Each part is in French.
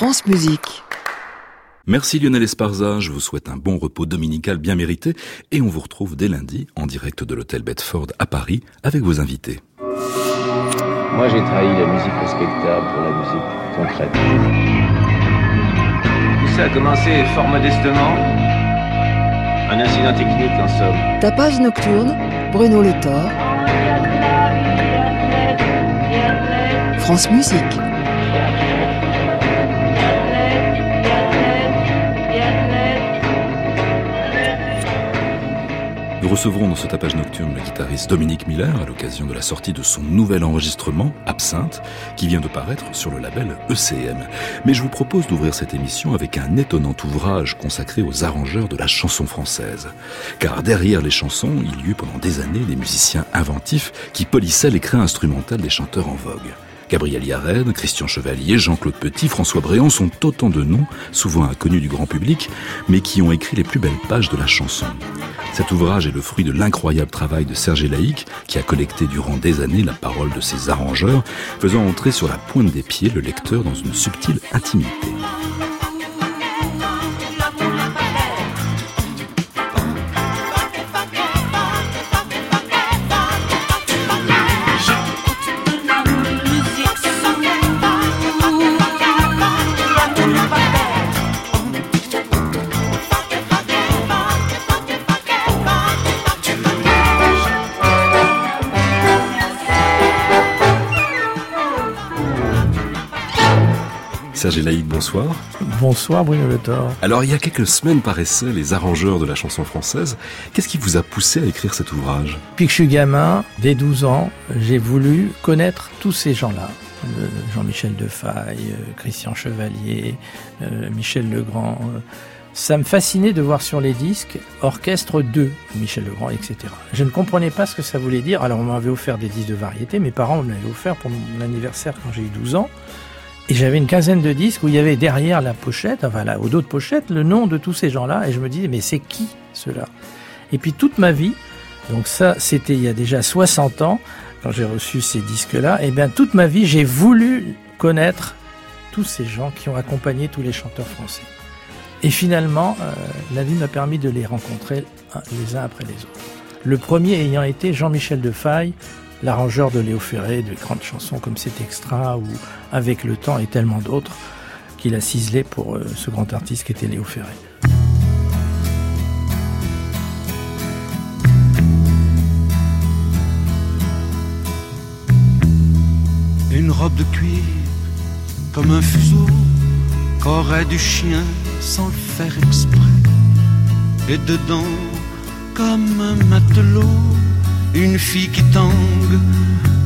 France Musique. Merci Lionel Esparza, je vous souhaite un bon repos dominical bien mérité et on vous retrouve dès lundi en direct de l'hôtel Bedford à Paris avec vos invités. Moi j'ai trahi la musique respectable pour la musique concrète. Tout ça a commencé fort modestement. Un incident technique en somme. Tapage nocturne, Bruno Le Thor. France Musique. Recevrons dans ce tapage nocturne le guitariste Dominique Miller à l'occasion de la sortie de son nouvel enregistrement, Absinthe, qui vient de paraître sur le label ECM. Mais je vous propose d'ouvrir cette émission avec un étonnant ouvrage consacré aux arrangeurs de la chanson française. Car derrière les chansons, il y eut pendant des années des musiciens inventifs qui polissaient les crins instrumentales des chanteurs en vogue. Gabriel Yared, Christian Chevalier, Jean-Claude Petit, François Bréant sont autant de noms, souvent inconnus du grand public, mais qui ont écrit les plus belles pages de la chanson. Cet ouvrage est le fruit de l'incroyable travail de Serge Laïc, qui a collecté durant des années la parole de ses arrangeurs, faisant entrer sur la pointe des pieds le lecteur dans une subtile intimité. Serge Laïc, bonsoir. Bonsoir Bruno Le Thor. Alors il y a quelques semaines paraissaient les arrangeurs de la chanson française. Qu'est-ce qui vous a poussé à écrire cet ouvrage? Depuis que je suis gamin, dès 12 ans, j'ai voulu connaître tous ces gens-là. Euh, Jean-Michel Defaille, euh, Christian Chevalier, euh, Michel Legrand. Ça me fascinait de voir sur les disques Orchestre 2, Michel Legrand, etc. Je ne comprenais pas ce que ça voulait dire. Alors on m'avait offert des disques de variété, mes parents me l'avaient offert pour mon anniversaire quand j'ai eu 12 ans. Et j'avais une quinzaine de disques où il y avait derrière la pochette, enfin là, au dos de pochette, le nom de tous ces gens-là. Et je me disais, mais c'est qui ceux-là? Et puis toute ma vie, donc ça, c'était il y a déjà 60 ans, quand j'ai reçu ces disques-là, et eh bien toute ma vie, j'ai voulu connaître tous ces gens qui ont accompagné tous les chanteurs français. Et finalement, euh, la vie m'a permis de les rencontrer les uns après les autres. Le premier ayant été Jean-Michel Defaille, l'arrangeur de Léo Ferré, de grandes chansons comme cet extra ou Avec le temps et tellement d'autres qu'il a ciselé pour euh, ce grand artiste qui était Léo Ferré. Une robe de cuir comme un fuseau qu'aurait du chien sans le faire exprès. Et dedans, comme un matelot, une fille qui tangue,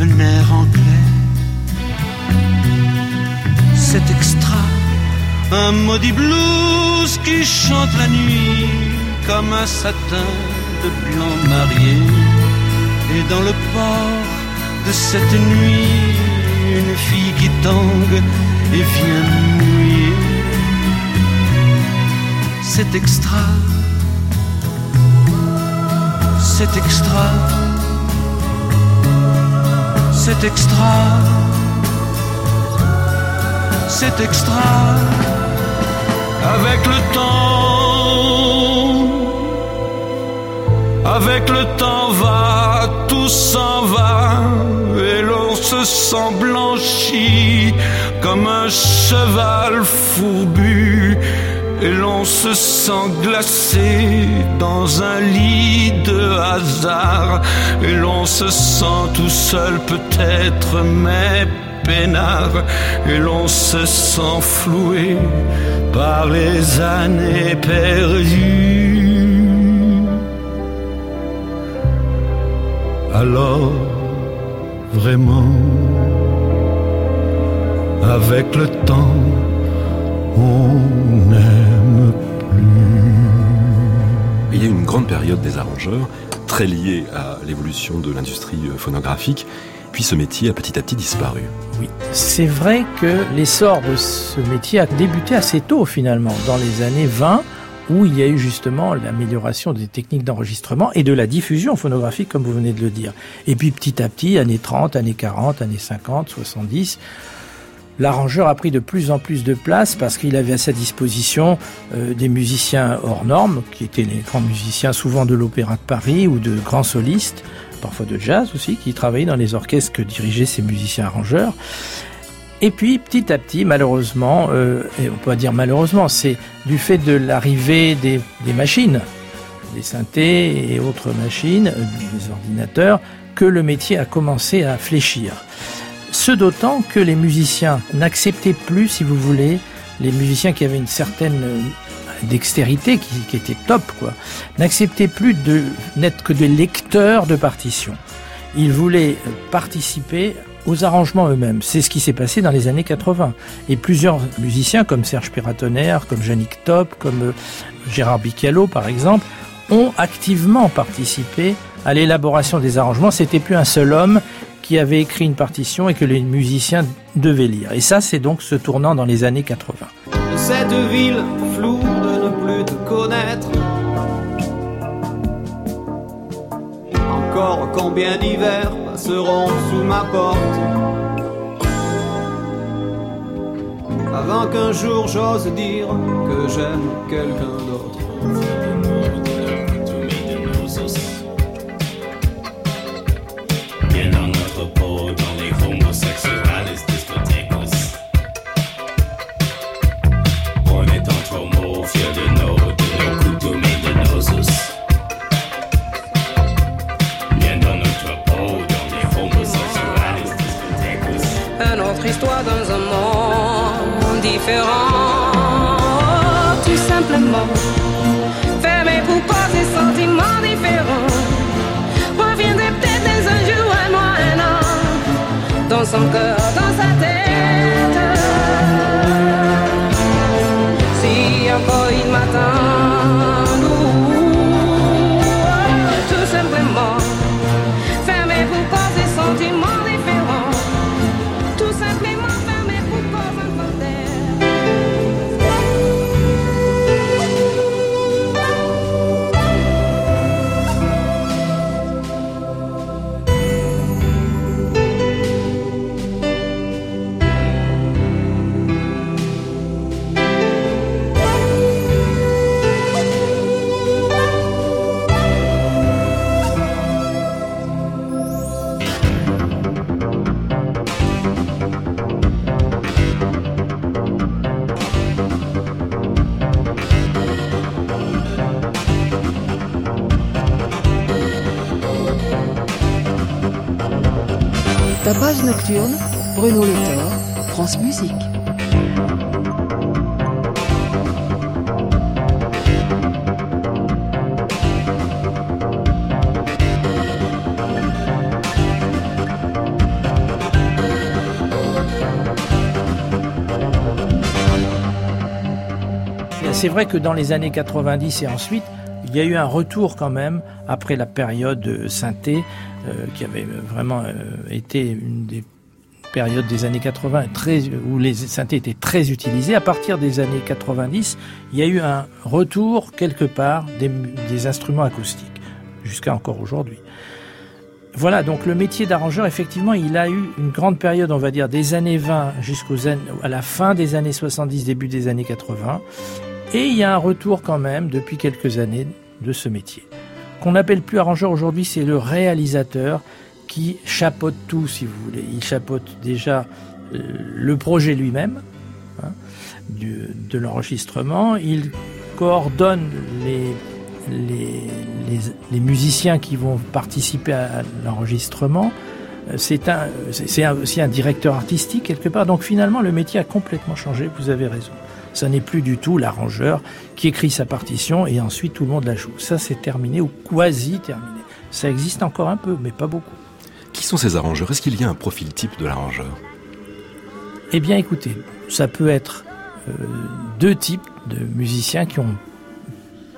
un air anglais. C'est extra, un maudit blues qui chante la nuit comme un satin de blanc marié. Et dans le port de cette nuit, une fille qui tangue et vient mouiller. C'est extra, c'est extra c'est extra, c'est extra, avec le temps, avec le temps va, tout s'en va, et l'on se sent blanchi comme un cheval fourbu et l'on se sent glacé dans un lit de hasard et l'on se sent tout seul peut-être mais peinard et l'on se sent floué par les années perdues. Alors vraiment avec le temps on plus. Il y a une grande période des arrangeurs, très liée à l'évolution de l'industrie euh, phonographique, puis ce métier a petit à petit disparu. Oui, c'est vrai que l'essor de ce métier a débuté assez tôt finalement, dans les années 20, où il y a eu justement l'amélioration des techniques d'enregistrement et de la diffusion phonographique, comme vous venez de le dire. Et puis petit à petit, années 30, années 40, années 50, 70, l'arrangeur a pris de plus en plus de place parce qu'il avait à sa disposition euh, des musiciens hors normes, qui étaient les grands musiciens souvent de l'Opéra de Paris ou de grands solistes, parfois de jazz aussi, qui travaillaient dans les orchestres que dirigeaient ces musiciens arrangeurs. Et puis petit à petit, malheureusement, euh, et on peut dire malheureusement, c'est du fait de l'arrivée des, des, machines, des synthés et autres machines, euh, des ordinateurs, que le métier a commencé à fléchir. Ce d'autant que les musiciens n'acceptaient plus, si vous voulez, les musiciens qui avaient une certaine euh, dextérité, qui, qui était top, quoi, n'acceptaient plus de n'être que des lecteurs de partitions. Ils voulaient participer aux arrangements eux-mêmes. C'est ce qui s'est passé dans les années 80. Et plusieurs musiciens comme Serge Piratonnerre, comme Yannick Top, comme euh, Gérard Bicalot par exemple, ont activement participé à l'élaboration des arrangements. C'était plus un seul homme qui avait écrit une partition et que les musiciens devaient lire. Et ça, c'est donc ce tournant dans les années 80. Cette ville floue de ne plus te connaître. Encore combien d'hivers passeront sous ma porte Avant qu'un jour j'ose dire que j'aime quelqu'un d'autre. Monde différent. Tout simplement, fermé pour causer sentiments différents. Reviendrait peut-être un jour, un mois, un an, dans son cœur, Tapage nocturne, Bruno Le Thor, France Musique. C'est vrai que dans les années 90 et ensuite, il y a eu un retour quand même après la période synthé qui avait vraiment euh, été une des périodes des années 80 très, où les synthés étaient très utilisés. À partir des années 90, il y a eu un retour quelque part des, des instruments acoustiques jusqu'à encore aujourd'hui. Voilà, donc le métier d'arrangeur, effectivement, il a eu une grande période, on va dire, des années 20 jusqu'aux à la fin des années 70, début des années 80. Et il y a un retour quand même, depuis quelques années, de ce métier. Qu'on n'appelle plus arrangeur aujourd'hui, c'est le réalisateur qui chapeaute tout, si vous voulez. Il chapeaute déjà euh, le projet lui-même, hein, de l'enregistrement. Il coordonne les, les, les, musiciens qui vont participer à l'enregistrement. C'est un, c'est aussi un directeur artistique quelque part. Donc finalement, le métier a complètement changé. Vous avez raison. Ça n'est plus du tout l'arrangeur qui écrit sa partition et ensuite tout le monde la joue. Ça, c'est terminé ou quasi terminé. Ça existe encore un peu, mais pas beaucoup. Qui sont ces arrangeurs? Est-ce qu'il y a un profil type de l'arrangeur? Eh bien, écoutez, ça peut être euh, deux types de musiciens qui ont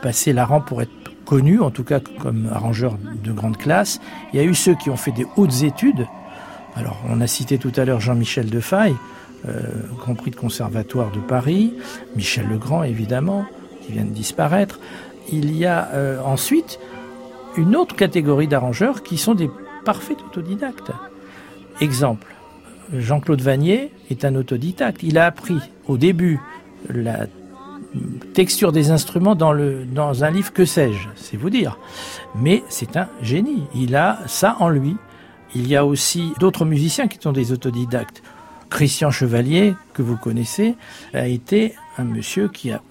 passé la rang pour être connus, en tout cas comme arrangeurs de grande classe. Il y a eu ceux qui ont fait des hautes études. Alors, on a cité tout à l'heure Jean-Michel Defaille, euh, Grand Prix de Conservatoire de Paris, Michel Legrand évidemment, qui vient de disparaître. Il y a euh, ensuite une autre catégorie d'arrangeurs qui sont des parfaits autodidactes. Exemple, Jean-Claude Vanier est un autodidacte. Il a appris au début la texture des instruments dans, un livre que sais-je, c'est vous dire. Mais c'est un génie. Il a ça en lui. Il y a aussi d'autres musiciens qui sont des autodidactes. Christian Chevalier, que vous connaissez, a été un monsieur qui a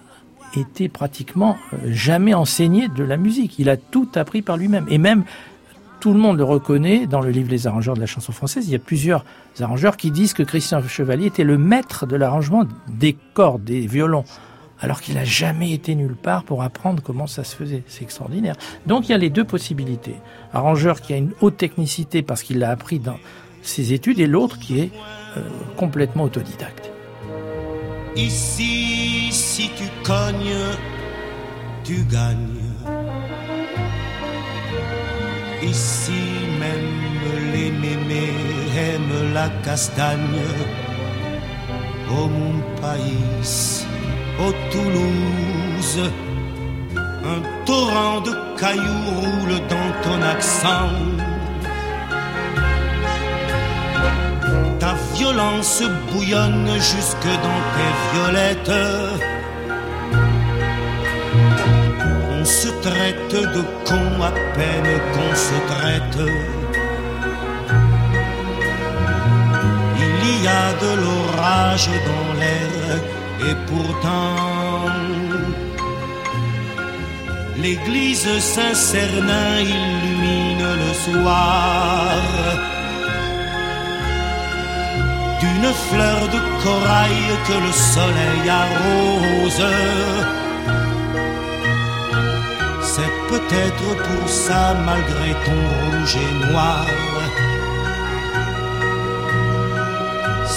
été pratiquement euh, jamais enseigné de la musique. Il a tout appris par lui-même. Et même, tout le monde le reconnaît dans le livre Les arrangeurs de la chanson française. Il y a plusieurs arrangeurs qui disent que Christian Chevalier était le maître de l'arrangement des cordes, des violons alors qu'il n'a jamais été nulle part pour apprendre comment ça se faisait. C'est extraordinaire. Donc il y a les deux possibilités. Arrangeur qui a une haute technicité parce qu'il l'a appris dans ses études et l'autre qui est euh, complètement autodidacte. Ici, si tu cognes, tu gagnes. Ici, même les mémés aiment la castagne. Oh mon pays, oh Toulouse, un torrent de cailloux roule dans ton accent. Ta violence bouillonne jusque dans tes violettes. On se traite de con à peine qu'on se traite. Il y a de l'orage dans l'air et pourtant l'église Saint-Cernin illumine le soir d'une fleur de corail que le soleil arrose. C'est peut-être pour ça, malgré ton rouge et noir,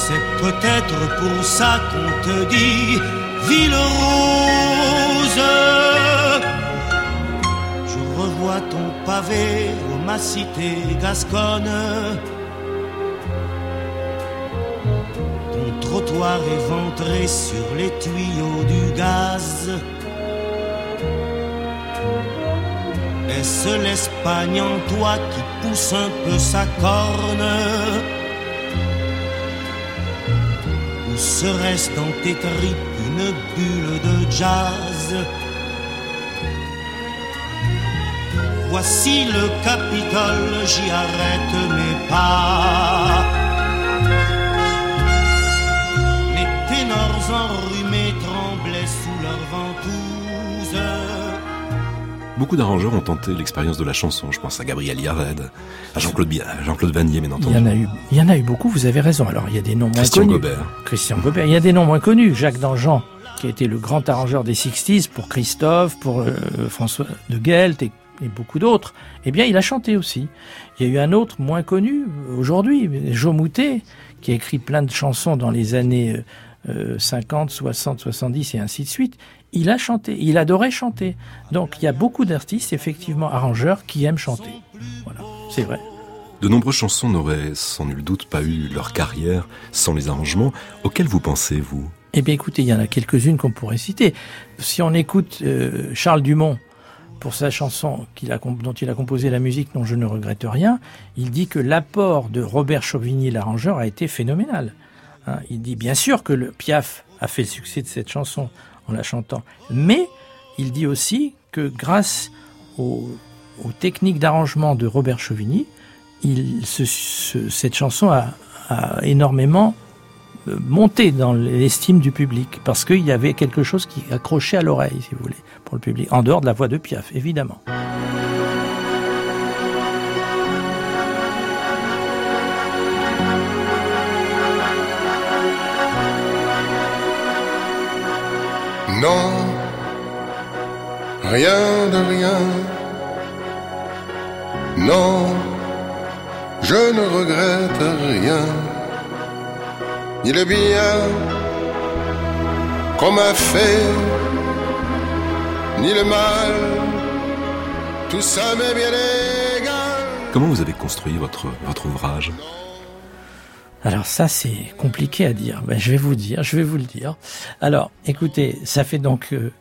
c'est peut-être pour ça qu'on te dit ville rose. Je revois ton pavé ma cité gasconne. Éventré sur les tuyaux du gaz. Est-ce l'Espagne en toi qui pousse un peu sa corne? Ou serait-ce dans tes tripes une bulle de jazz? Voici le Capitole, j'y arrête mes pas. Beaucoup d'arrangeurs ont tenté l'expérience de la chanson. Je pense à Gabriel Yared, à Jean-Claude Jean-Claude Vanier, mais Il y en a eu, il y en a eu beaucoup. Vous avez raison. Alors il y a des noms moins Christian connus. Gobert. Christian Gobert. Il y a des noms moins connus. Jacques Dangean, qui a été le grand arrangeur des 60s pour Christophe, pour euh, François de Gelt et, et beaucoup d'autres. Eh bien, il a chanté aussi. Il y a eu un autre moins connu aujourd'hui, Jo Moutet, qui a écrit plein de chansons dans les années 50, 60, 70 et ainsi de suite. Il a chanté, il adorait chanter. Donc il y a beaucoup d'artistes, effectivement, arrangeurs, qui aiment chanter. Voilà, c'est vrai. De nombreuses chansons n'auraient sans nul doute pas eu leur carrière sans les arrangements. Auxquels vous pensez, vous? Eh bien écoutez, il y en a quelques-unes qu'on pourrait citer. Si on écoute euh, Charles Dumont, pour sa chanson a, dont il a composé la musique dont je ne regrette rien, il dit que l'apport de Robert Chauvigny, l'arrangeur, a été phénoménal. Hein, il dit bien sûr que le Piaf a fait le succès de cette chanson en la chantant, mais il dit aussi que grâce aux, techniques d'arrangement de Robert Chauvigny, il, ce, ce, cette chanson a, a, énormément euh, monté dans l'estime du public parce qu'il y avait quelque chose qui accrochait à l'oreille, si vous voulez, pour le public, en dehors de la voix de Piaf, évidemment. Non, rien de rien. Non, je ne regrette rien. Ni le bien qu'on m'a fait, ni le mal. Tout ça m'est bien égal. Comment vous avez construit votre, votre ouvrage? Alors ça c'est compliqué à dire. Ben, je vais vous dire, je vais vous le dire. Alors écoutez, ça fait donc euh,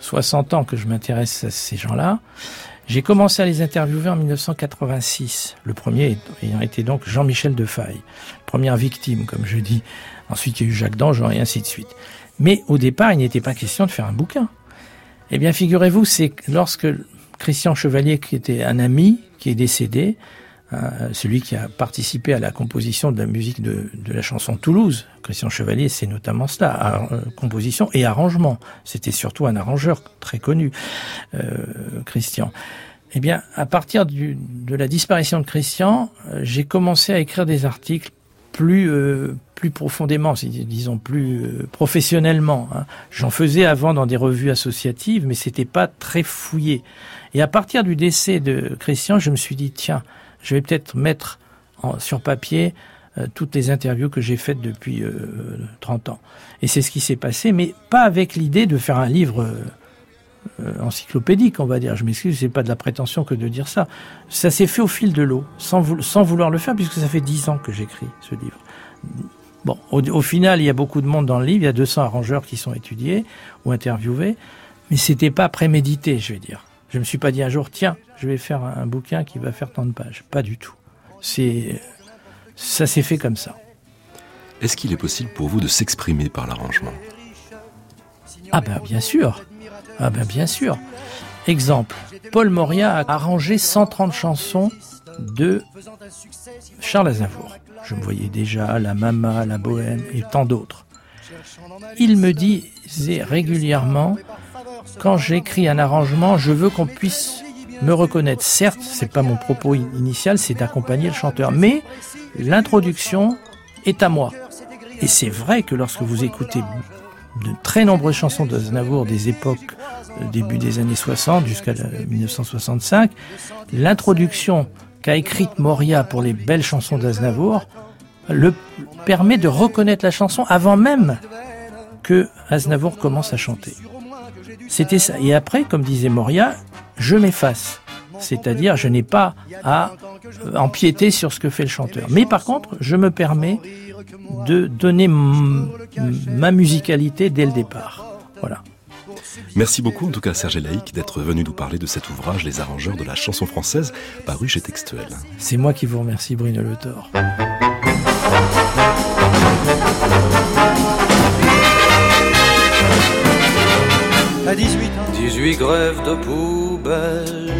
60 ans que je m'intéresse à ces gens-là. J'ai commencé à les interviewer en 1986. Le premier ayant été donc Jean-Michel Defaille, première victime, comme je dis. Ensuite, il y a eu Jacques Dangean et ainsi de suite. Mais au départ, il n'était pas question de faire un bouquin. Eh bien, figurez-vous, c'est lorsque Christian Chevalier, qui était un ami, qui est décédé, euh, celui qui a participé à la composition de la musique de, la chanson Toulouse. Christian Chevalier, c'est notamment cela, euh, composition et arrangement. C'était surtout un arrangeur très connu, euh, Christian. Eh bien, à partir de la disparition de Christian, j'ai commencé à écrire des articles plus plus profondément, disons plus professionnellement. Hein. J'en faisais avant dans des revues associatives, mais c'était pas très fouillé. Et à partir du décès de Christian, je me suis dit tiens, je vais peut-être mettre sur papier euh, toutes les interviews que j'ai faites depuis 30 euh, ans. Et c'est ce qui s'est passé, mais pas avec l'idée de faire un livre euh, encyclopédique, on va dire. Je m'excuse, c'est pas de la prétention que de dire ça. Ça s'est fait au fil de l'eau, sans, vouloir le faire, puisque ça fait 10 ans que j'écris ce livre. Bon, au, final, il y a beaucoup de monde dans le livre, il y a 200 arrangeurs qui sont étudiés ou interviewés, mais c'était pas prémédité, je vais dire. Je me suis pas dit un jour, tiens, je vais faire un bouquin qui va faire tant de pages. Pas du tout. C'est, ça s'est fait comme ça. Est-ce qu'il est possible pour vous de s'exprimer par l'arrangement? Ah ben bien sûr. Ah ben bien sûr. Exemple, Paul Moria a arrangé 130 chansons de Charles Aznavour. Je me voyais déjà La Mama, La Bohème et tant d'autres. Il me disait régulièrement quand j'écris un arrangement, je veux qu'on puisse me reconnaître. Certes, c'est pas mon propos initial, c'est d'accompagner le chanteur, mais l'introduction est à moi. Et c'est vrai que lorsque vous écoutez de très nombreuses chansons d'Aznavour des époques euh, début des années 60 jusqu'à 1965, l'introduction qu'a écrite Moria pour les belles chansons d'Aznavour le permet de reconnaître la chanson avant même que Aznavour commence à chanter. C'était ça. Et après, comme disait Moria, je m'efface. C'est-à-dire, je n'ai pas à euh, empiéter sur ce que fait le chanteur. Mais par contre, je me permets de donner ma musicalité dès le départ. Voilà. Merci beaucoup en tout cas Serge Laïc d'être venu nous parler de cet ouvrage Les arrangeurs de la chanson française paru chez Textuel. C'est moi qui vous remercie Bruno Le Thor. À 18 ans. 18 grèves de poubelle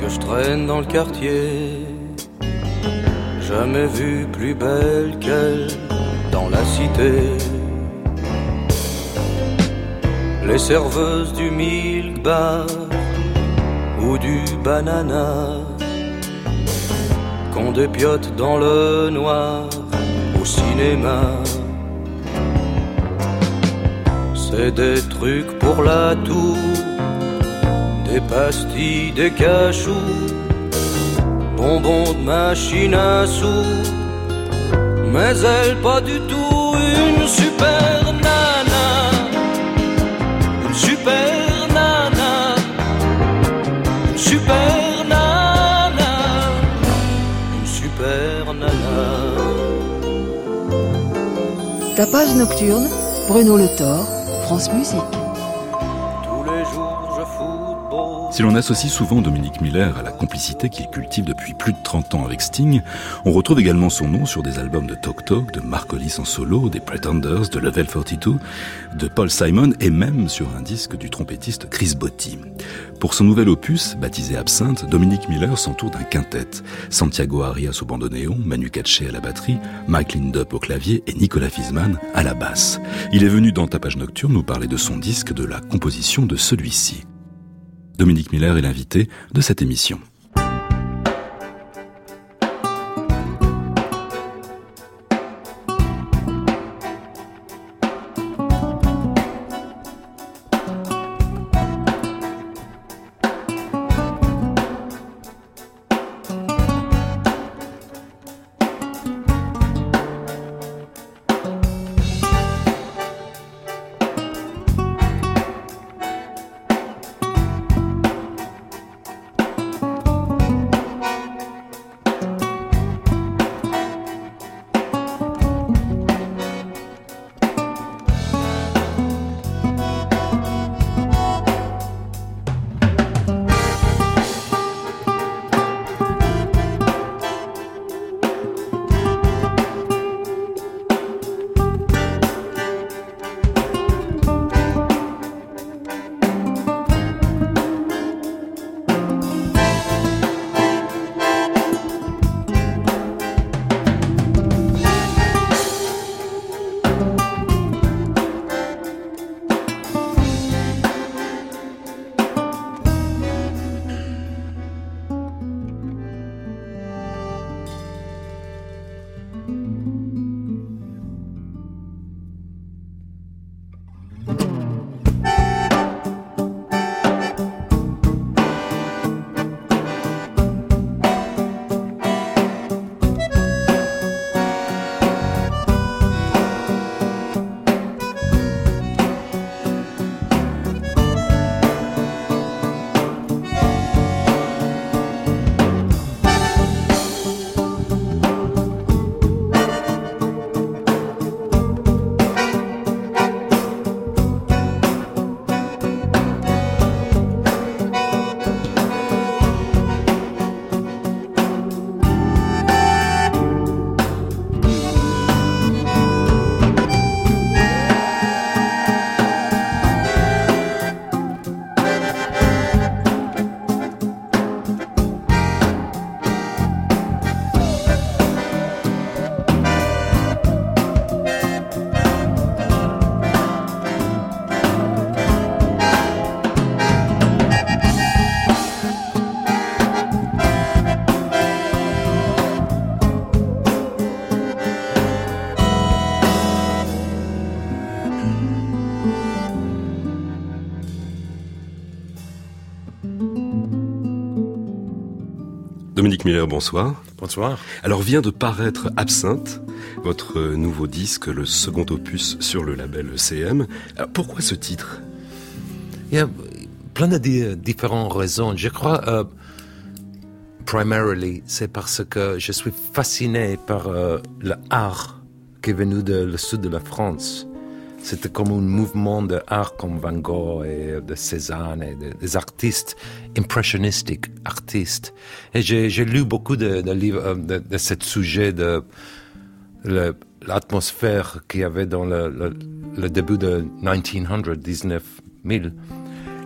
que je traîne dans le quartier. Jamais vu plus belle qu'elle dans la cité. Les serveuses du milk bar ou du banana qu'on dépiote dans le noir au cinéma. C'est des trucs pour la toux, des pastilles, des cachous, bonbons de machine à sous. Mais elle pas du tout une super nana, une super nana, une super nana, une super nana. Tapage nocturne, Bruno Le Thor France Musique. Si l'on associe souvent Dominique Miller à la complicité qu'il cultive depuis plus de 30 ans avec Sting, on retrouve également son nom sur des albums de Talk Talk, de Mark Hollis en solo, des Pretenders, de Level 42, de Paul Simon et même sur un disque du trompettiste Chris Botti. Pour son nouvel opus, baptisé Absinthe, Dominique Miller s'entoure d'un quintet. Santiago Arias au bandoneon, Manu Katché à la batterie, Mike Lindup au clavier et Nicolas Fisman à la basse. Il est venu dans Tapage Nocturne nous parler de son disque, de la composition de celui-ci. Dominique Miller est l'invité de cette émission. Miller, bonsoir. Bonsoir. Alors vient de paraître Absinthe, votre nouveau disque, le second opus sur le label ECM. pourquoi ce titre? Il y a plein de différentes raisons. Je crois, euh, primarily, c'est parce que je suis fasciné par euh, l'art qui est venu du sud de la France. C'était comme un mouvement d'art comme Van Gogh et de Cézanne et des artistes impressionistiques, artistes. Et j'ai lu beaucoup de, livres euh, de, de ce sujet de l'atmosphère qu'il y avait dans le, le, début de 1900, 19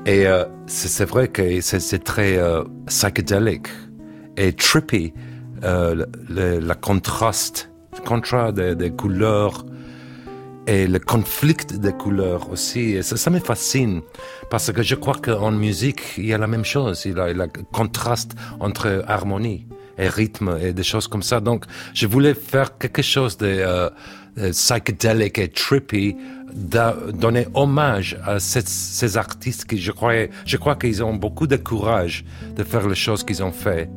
Et euh, c'est vrai que c'est très euh, psychédélique et trippy, euh, le, le, contraste, contraste des couleurs, et le conflit des couleurs aussi. Ça, ça me fascine parce que je crois qu'en musique, il y a la même chose. Il y a le contraste entre harmonie et rythme et des choses comme ça. Donc, je voulais faire quelque chose de, euh, psychédélique et trippy, donner hommage à ces, artistes qui, je crois, je crois qu'ils ont beaucoup de courage de faire les choses qu'ils ont fait.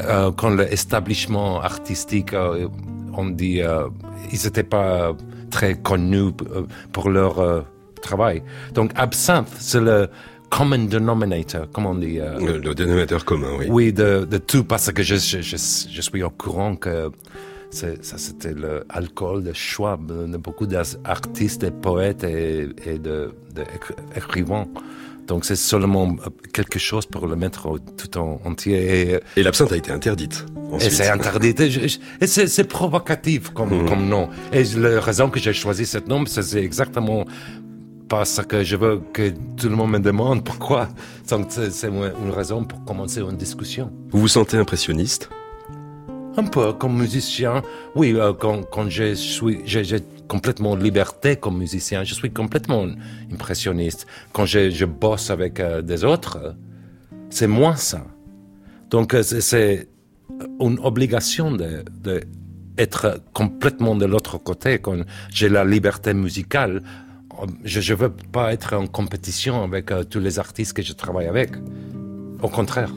Euh, quand l'établissement artistique, euh, on dit, euh, ils n'étaient pas très connus euh, pour leur euh, travail. Donc absinthe, c'est le common denominator, comme on dit. Euh, le, dénominateur commun, oui. Oui, de, de tout, parce que je, je, je, je suis au courant que ça c'était l'alcool de choix de beaucoup d'artistes, et poètes et, et d'écrivains. Donc c'est seulement quelque chose pour le mettre tout en entier. Et, l'absinthe a été interdite. Et c'est interdit. et c'est provocatif comme, mmh. comme nom. Et la raison que j'ai choisi ce nom, c'est exactement parce que je veux que tout le monde me demande pourquoi. Donc c'est une raison pour commencer une discussion. Vous vous sentez impressionniste? Un peu comme musicien, oui, euh, quand, quand je suis, j'ai complètement liberté comme musicien, je suis complètement impressionniste. Quand je, bosse avec euh, des autres, c'est moins ça. Donc euh, c'est une obligation de, de être complètement de l'autre côté. Quand j'ai la liberté musicale, je ne veux pas être en compétition avec tous les artistes que je travaille avec. Au contraire.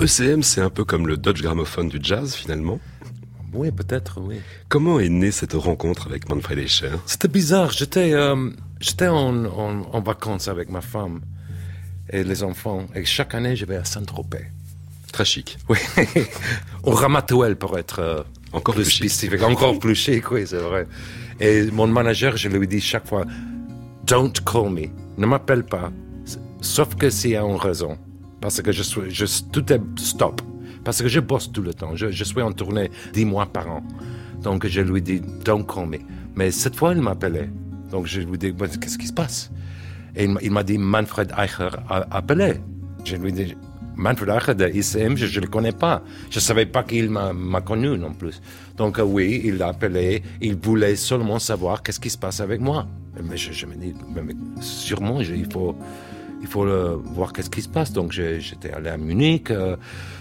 Alors ECM, c'est un peu comme le Dodge Gramophone du jazz finalement. Oui, peut-être, oui. Comment est née cette rencontre avec Manfred Escher? C'était bizarre. J'étais, euh, j'étais en, en, vacances avec ma femme et les enfants. Et chaque année, je vais à Saint-Tropez. Très chic. Oui. Au Ramatuel, pour être euh, encore plus, spécifique. Encore plus chic, oui, c'est vrai. Et mon manager, je lui dis chaque fois, don't call me. Ne m'appelle pas. Sauf que s'il y a une raison. Parce que je suis, tout est stop. Parce que je bosse tout le temps. Je, je suis en tournée dix mois par an. Donc je lui dis, don't call me. Mais cette fois, il m'appelait. Donc je lui dis, qu'est-ce qui se passe? Et il m'a dit, Manfred Eicher a appelé. Je lui dis, Manfred Eicher de ICM, je ne le connais pas. Je ne savais pas qu'il m'a connu non plus. Donc euh, oui, il l'a appelé. Il voulait seulement savoir qu'est-ce qui se passe avec moi. Mais je, me dis, sûrement, il faut il faut le, voir qu'est-ce qui se passe. Donc j'étais allé à Munich, euh,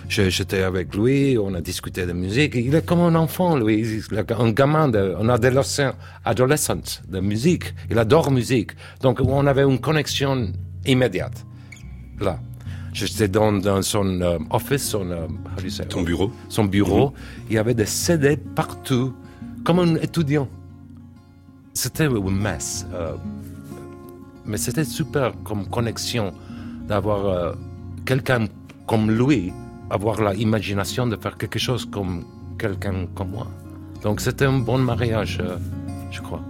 j'étais avec lui, on a discuté de musique. Il est comme un enfant, lui, un gamin, de, un adolescent, adolescent de musique. Il adore musique. Donc on avait une connexion immédiate. Là. J'étais dans, dans, son euh, office, son, euh, Ton bureau. Son bureau. Il y avait des CD partout, comme un étudiant. C'était une messe mais c'était super comme connexion d'avoir euh, quelqu'un comme lui, avoir l'imagination de faire quelque chose comme quelqu'un comme moi. Donc c'était un bon mariage, euh, je crois.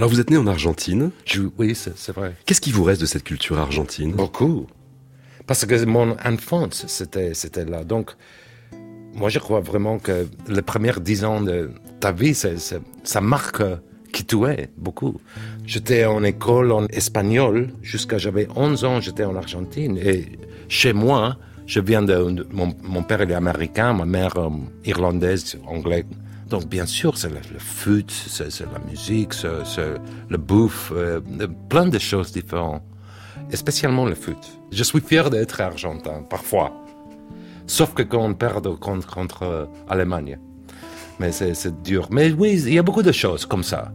Alors vous êtes né en Argentine. oui, c'est vrai. Qu'est-ce qui vous reste de cette culture argentine? Beaucoup. Parce que mon enfance, c'était, c'était là. Donc, moi, je crois vraiment que les premières dix ans de ta vie, ça marque qui tu es, beaucoup. J'étais en école en espagnol jusqu'à j'avais 11 ans, j'étais en Argentine. Et chez moi, je viens de, mon, père est américain, ma mère euh, irlandaise, anglaise. Donc bien sûr, c'est le, foot, c'est la musique, c'est le bouffe, euh, plein de choses différentes. Et spécialement le foot. Je suis fier d'être argentin, parfois. Sauf que quand on perd contre, contre euh, l'Allemagne. mais c'est dur. Mais oui, il y a beaucoup de choses comme ça.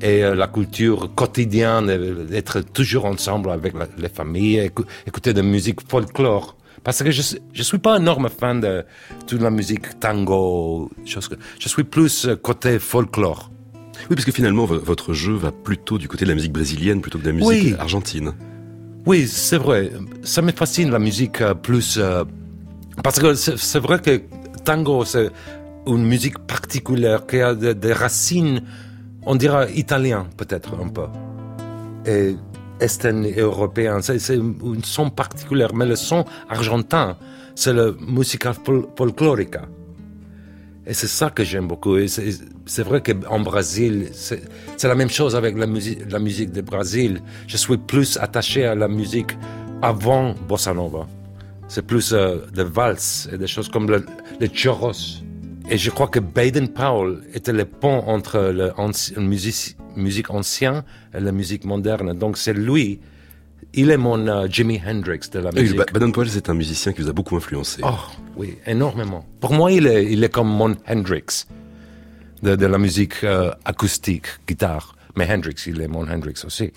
Et euh, la culture quotidienne, euh, être toujours ensemble avec les familles, écouter de la musique folklore. Parce que je ne suis pas un énorme fan de toute la musique tango, chose que, je suis plus euh, côté folklore. Oui, parce que finalement, votre jeu va plutôt du côté de la musique brésilienne plutôt que de la musique argentine. Oui, c'est vrai. Ça me fascine la musique plus... parce que c'est vrai que tango, c'est une musique particulière qui a des racines, on dirait italien peut-être un peu. Et est européen, c'est une son particulière, mais le son argentin, c'est la musica folklorica. Et c'est ça que j'aime beaucoup. C'est vrai qu'en Brésil, c'est la même chose avec la musique, la musique du Brésil. Je suis plus attaché à la musique avant Bossa Nova. C'est plus euh, de valses et des choses comme le, les. Et je crois que Baden Powell était le pont entre la musique, musique ancienne et la musique moderne. Donc c'est lui, il est mon euh, Jimi Hendrix de la musique. Oui, Baden Powell, c'est un musicien qui vous a beaucoup influencé. Oh, oui, énormément. Pour moi, il est, il est comme mon Hendrix de, de la musique euh, acoustique, guitare. Mais Hendrix, il est mon Hendrix aussi.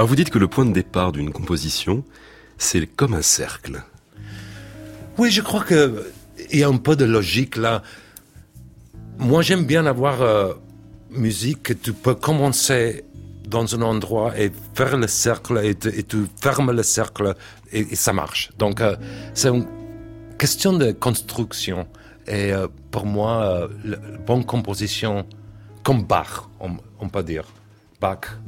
Alors vous dites que le point de départ d'une composition, c'est comme un cercle. Oui, je crois qu'il y a un peu de logique là. Moi, j'aime bien avoir euh, musique que tu peux commencer dans un endroit et faire le cercle et, tu fermes le cercle et, ça marche. Donc, euh, c'est une question de construction. Et euh, pour moi, la bonne composition, comme Bach, on, on peut dire. Bach,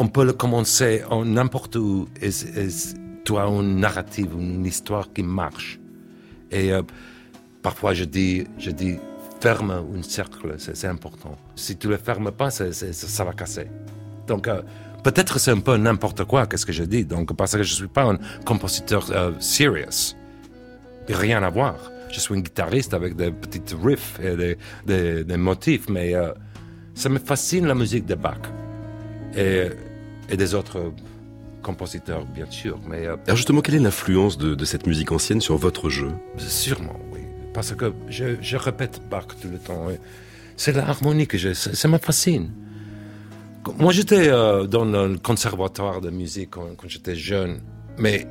on peut le commencer n'importe où et, tu as une narrative, une histoire qui marche. Et euh, parfois je dis, je dis ferme un cercle, c'est important. Si tu le fermes pas, ça va casser. Donc euh, peut-être c'est un peu n'importe quoi, qu'est-ce que je dis. Donc parce que je suis pas un compositeur euh, serious, rien à voir. Je suis un guitariste avec des petits riffs et des, motifs, mais ça me fascine la musique de Bach. Et et des autres compositeurs, bien sûr. Mais euh, Alors justement, quelle est l'influence de, cette musique ancienne sur votre jeu? Sûrement, oui. Parce que je, répète Bach tout le temps. C'est l'harmonie que je, ça, me fascine. Moi, j'étais euh, dans le conservatoire de musique quand, j'étais jeune, mais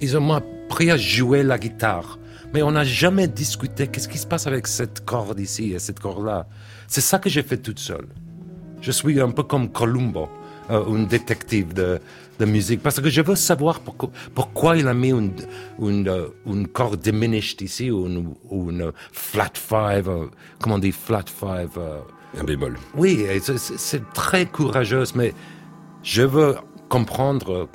ils m'ont appris à jouer la guitare. Mais on n'a jamais discuté qu'est-ce qui se passe avec cette corde ici et cette corde-là? C'est ça que j'ai fait toute seule. Je suis un peu comme Columbo. Euh, un détective de, de, musique parce que je veux savoir pourquoi, pourquoi il a mis une, une, euh, une corde diminished ici ou une, une flat five, euh, comment on dit flat five. un bémol. Oui, c'est très courageux, mais je veux comprendre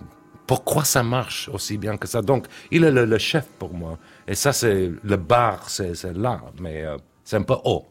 pourquoi ça marche aussi bien que ça. Donc, il est le, chef pour moi. Et ça, c'est le bar, c'est là, mais c'est un peu haut.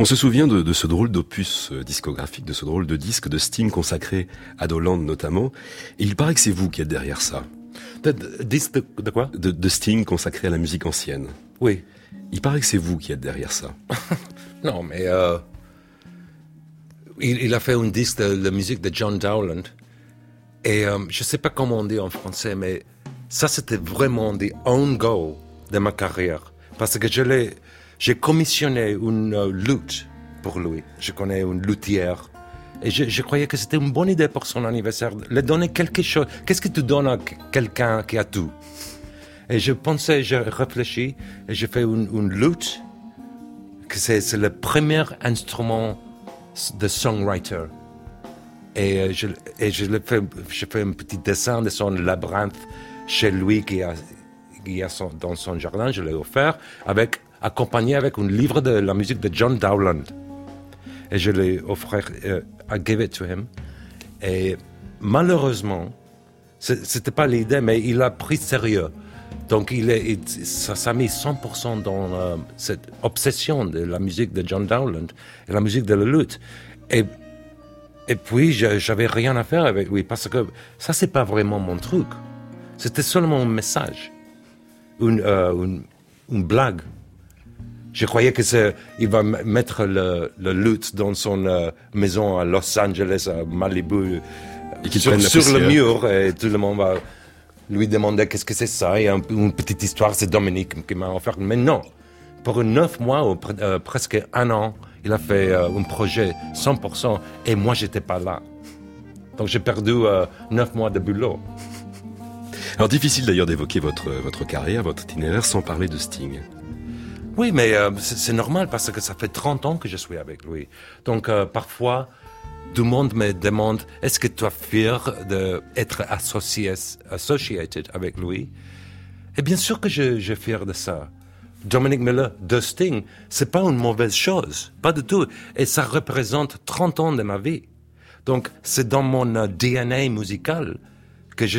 On se souvient de, de ce drôle d'opus euh, discographique, de ce drôle de disque de Sting consacré à Doland notamment. Et il paraît que c'est vous qui êtes derrière ça. De, disque de, quoi? De, de, Sting consacré à la musique ancienne. Oui. Il paraît que c'est vous qui êtes derrière ça. non, mais euh, il, il, a fait un disque de la musique de John Dowland. Et euh, je ne sais pas comment on dit en français, mais ça c'était vraiment the own goal de ma carrière. Parce que je l'ai j'ai commissionné une euh, lutte pour lui. Je connais une luthière. Et je, je croyais que c'était une bonne idée pour son anniversaire, lui donner quelque chose. Qu'est-ce que tu donnes à quelqu'un qui a tout? Et je pensais, j'ai réfléchi, et j'ai fait une, une lutte, que c'est le premier instrument de songwriter. Et euh, je, et je, le fais, je fais un petit dessin de son labyrinthe chez lui qui a, dans son jardin, je l'ai offert, avec accompagné avec un livre de la musique de John Dowland. Et je l'ai offert, uh, I gave it to him. Et malheureusement, c'était pas l'idée, mais il a pris sérieux. Donc il est, ça s'est mis 100% dans euh, cette obsession de la musique de John Dowland et la musique de la lutte. Et, et puis j'avais rien à faire avec lui parce que ça c'est pas vraiment mon truc. C'était seulement un message, une, euh, blague. Je croyais que c'est, il va mettre le, le lutte dans son euh, maison à Los Angeles, à Malibu, et sur, sur le mur, et tout le monde va lui demander qu'est-ce que c'est ça? Et un, une petite histoire, c'est Dominique qui m'a offert. Mais non, pour neuf mois ou euh, presque un an, il a fait euh, un projet 100%, et moi, j'étais pas là. Donc j'ai perdu neuf mois de boulot. Alors difficile d'ailleurs d'évoquer votre, votre carrière, votre itinéraire sans parler de Sting. Oui, mais euh, c'est normal parce que ça fait 30 ans que je suis avec lui. Donc euh, parfois, tout le monde me demande est-ce que tu es fier d'être associé associated avec lui? Et bien sûr que je, je suis fier de ça. Dominic Miller de Sting, c'est pas une mauvaise chose, pas du tout. Et ça représente 30 ans de ma vie. Donc c'est dans mon euh, DNA musical que je,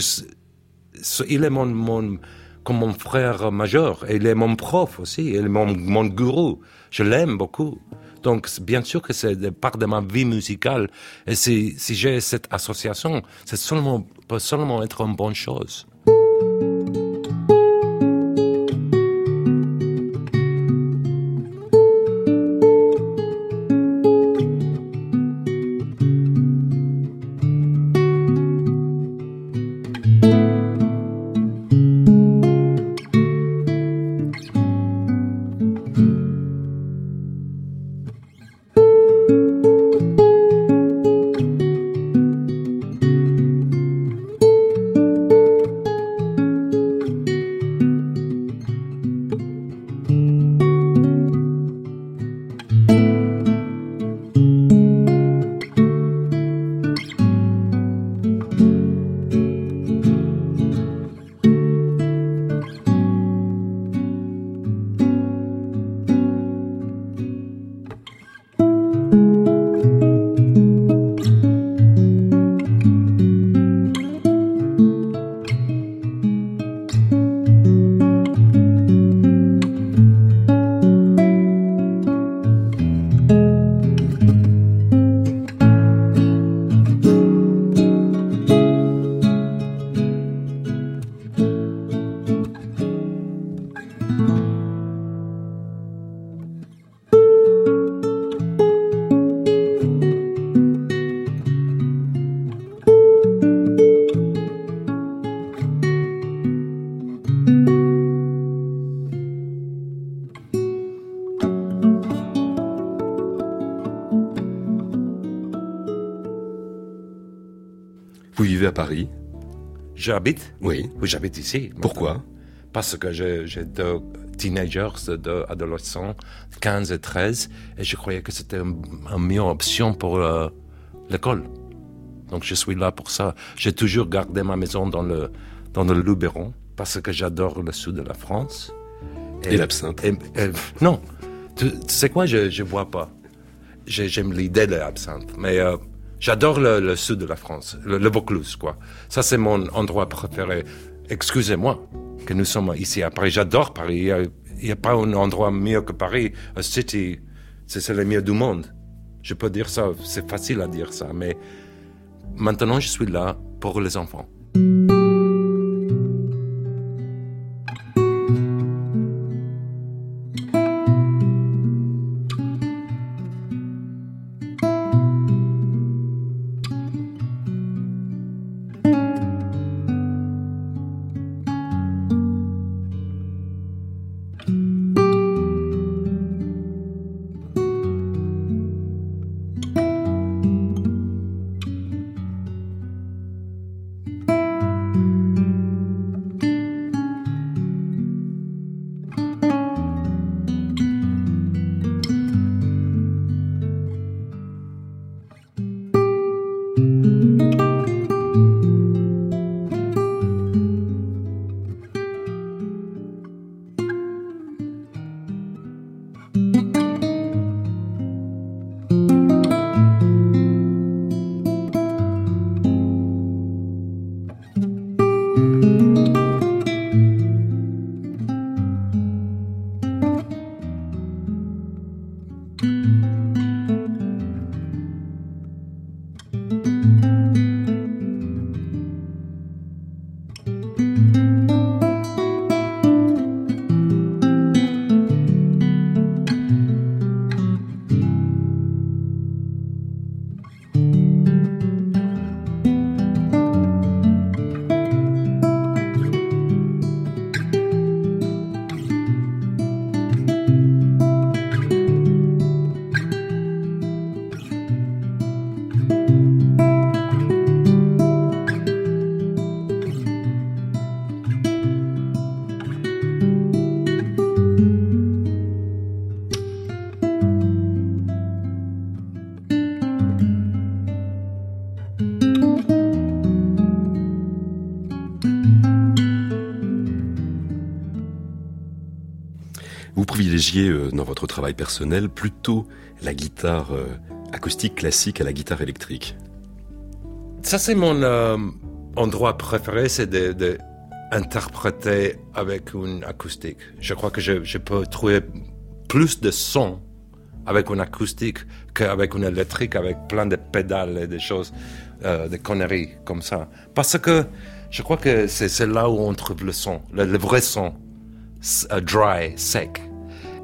il est mon, mon comme mon frère majeur. Il est mon prof aussi, il est mon, mon gourou. Je l'aime beaucoup. Donc, bien sûr que c'est part de ma vie musicale. Et si, si j'ai cette association, c'est seulement, peut seulement être une bonne chose. J'habite Oui. Oui, j'habite ici. Pourquoi? Parce que j'ai deux teenagers, deux adolescents, 15 et 13, et je croyais que c'était une, une meilleure option pour euh, l'école. Donc je suis là pour ça. J'ai toujours gardé ma maison dans le, dans le Luberon, parce que j'adore le sud de la France. Et l'absinthe et- Non. Tu, tu sais quoi, je ne bois pas. J'ai- J'aime l'idée de l'absinthe, mais euh, j'adore le, le sud de la France, le, le Vaucluse, quoi. Ça, c'est mon endroit préféré. Excusez-moi que nous sommes ici à Paris. J'adore Paris. Il n'y a, a pas un endroit mieux que Paris. A city, c'est le mieux du monde. Je peux dire ça, c'est facile à dire ça, mais maintenant, je suis là pour les enfants. Privilégiez euh, dans votre travail personnel plutôt la guitare euh, acoustique classique à la guitare électrique? Ça, c'est mon euh, endroit préféré, c'est de, de interpréter avec une acoustique. Je crois que je, peux trouver plus de son avec une acoustique qu'avec une électrique, avec plein de pédales et des choses, euh, des conneries comme ça. Parce que je crois que c'est là où on trouve le son, le, vrai son, dry, sec.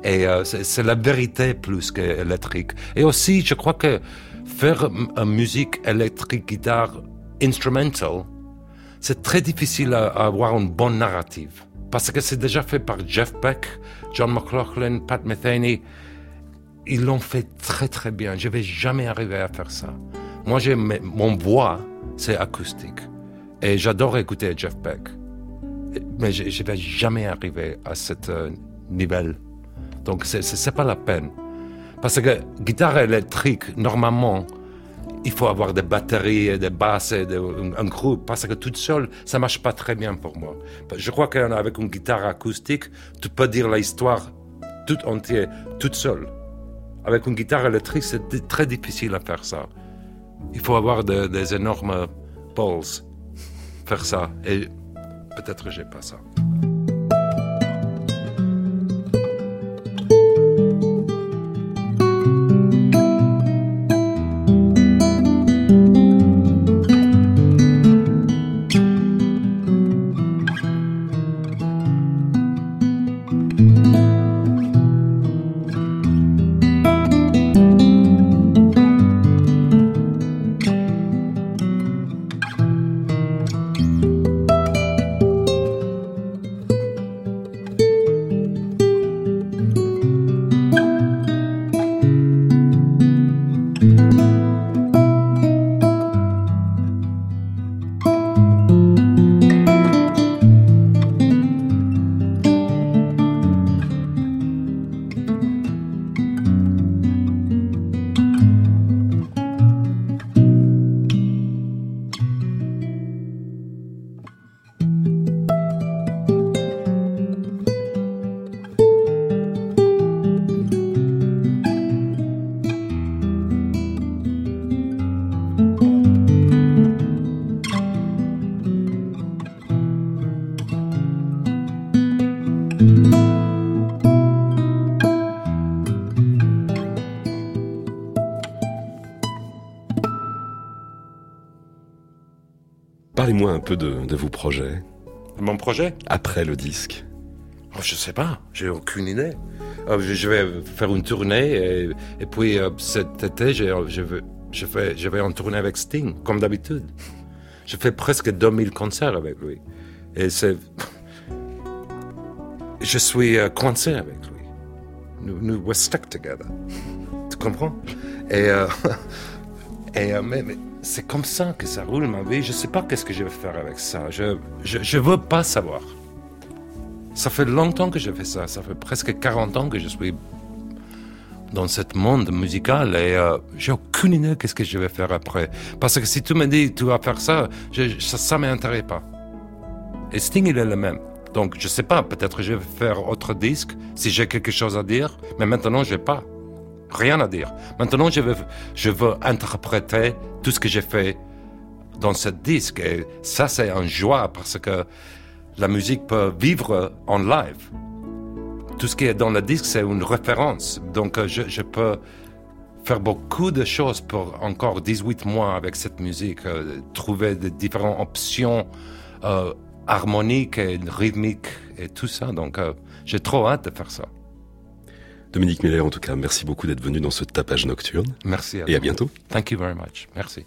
Et euh, c'est la vérité plus que électrique. Et aussi, je crois que faire une musique électrique, guitare, instrumental, c'est très difficile à, avoir une bonne narrative. Parce que c'est déjà fait par Jeff Beck, John McLaughlin, Pat Metheny. Ils l'ont fait très très bien. Je vais jamais arriver à faire ça. Moi, mon voix, c'est acoustique. Et j'adore écouter Jeff Beck. Mais je ne vais jamais arriver à ce niveau. Donc, c'est pas la peine. Parce que guitare électrique, normalement, il faut avoir des batteries et des basses et un, groupe. Parce que toute seule, ça marche pas très bien pour moi. Je crois qu'avec une guitare acoustique, tu peux dire l'histoire toute entière, toute seule. Avec une guitare électrique, c'est très difficile à faire ça. Il faut avoir de- des énormes balls, faire ça. Et peut-être j'ai pas ça. Parlez-moi un peu de, de vos projets. Mon projet Après le disque. Oh, je sais pas, j'ai aucune idée. Oh, je, vais faire une tournée et, et puis euh, cet été, je, je, vais, je, fais, je vais en tournée avec Sting, comme d'habitude. Je fais presque 2000 concerts avec lui. Et c'est. Je suis euh, coincé avec lui. Nous, nous we're stuck together. Tu comprends? Et, euh, et euh, mais, mais c'est comme ça que ça roule ma vie. Je sais pas qu'est-ce que je vais faire avec ça. Je, je, je veux pas savoir. Ça fait longtemps que je fais ça. Ça fait presque 40 ans que je suis dans ce monde musical et euh, j'ai aucune idée qu'est-ce que je vais faire après. Parce que si tu me dis tu vas faire ça, ça, ça m'intéresse pas. Et Sting, il est le même. Donc, je sais pas, peut-être je vais faire autre disque si j'ai quelque chose à dire, mais maintenant, j'ai pas. Rien à dire. Maintenant, je veux, je veux interpréter tout ce que j'ai fait dans ce disque. Et ça, c'est un joie parce que la musique peut vivre en live. Tout ce qui est dans le disque, c'est une référence. Donc, je, je, peux faire beaucoup de choses pour encore 18 mois avec cette musique, euh, trouver différentes options euh, harmoniques et rythmiques et tout ça. Donc, euh, j'ai trop hâte de faire ça. Dominique Miller, en tout cas, merci beaucoup d'être venu dans ce tapage nocturne. Merci. À et à bientôt. Thank you very much. Merci.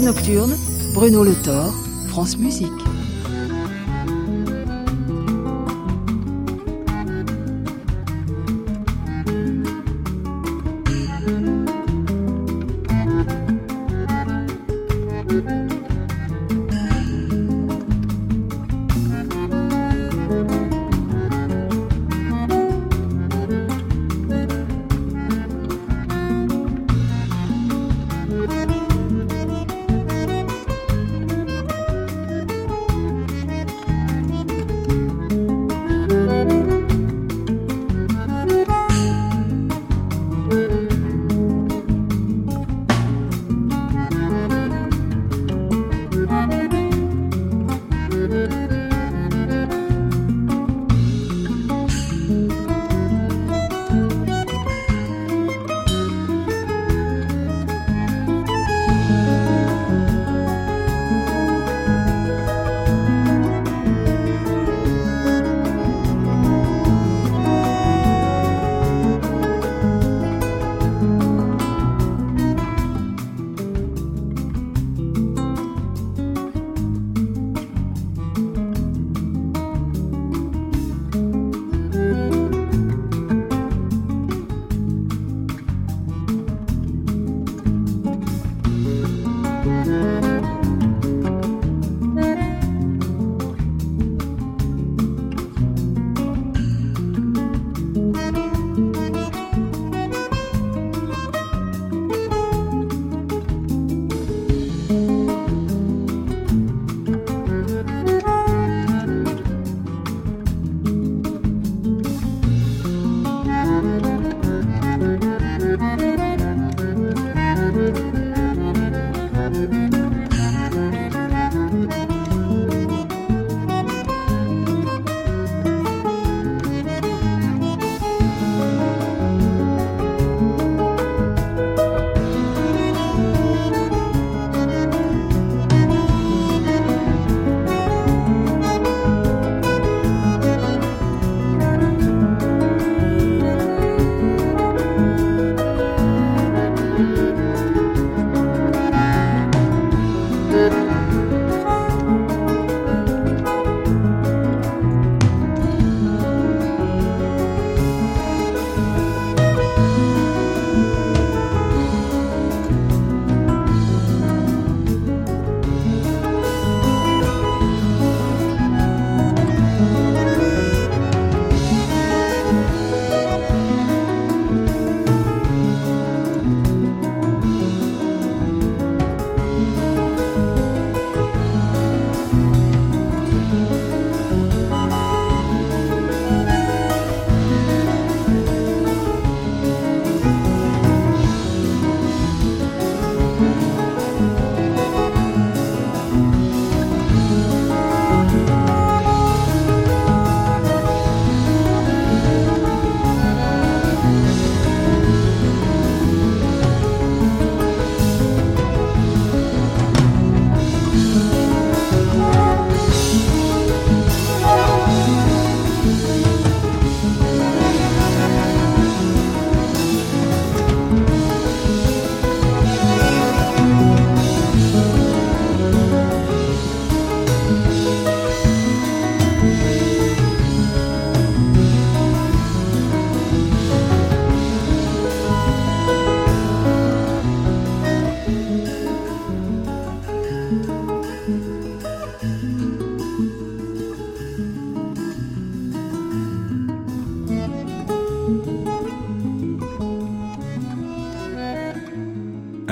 Nocturne, Bruno Le Thor, France Musique.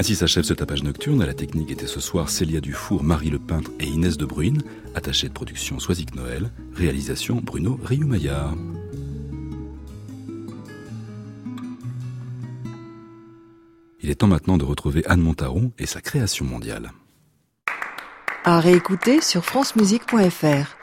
Ainsi s'achève ce tapage nocturne. À la technique était ce soir Célia Dufour, Marie Le Peintre et Inès de Bruyne. Attachée de production Soisic Noël. Réalisation Bruno Rioumaillard. Il est temps maintenant de retrouver Anne Montaron et sa création mondiale. À réécouter sur francemusique.fr.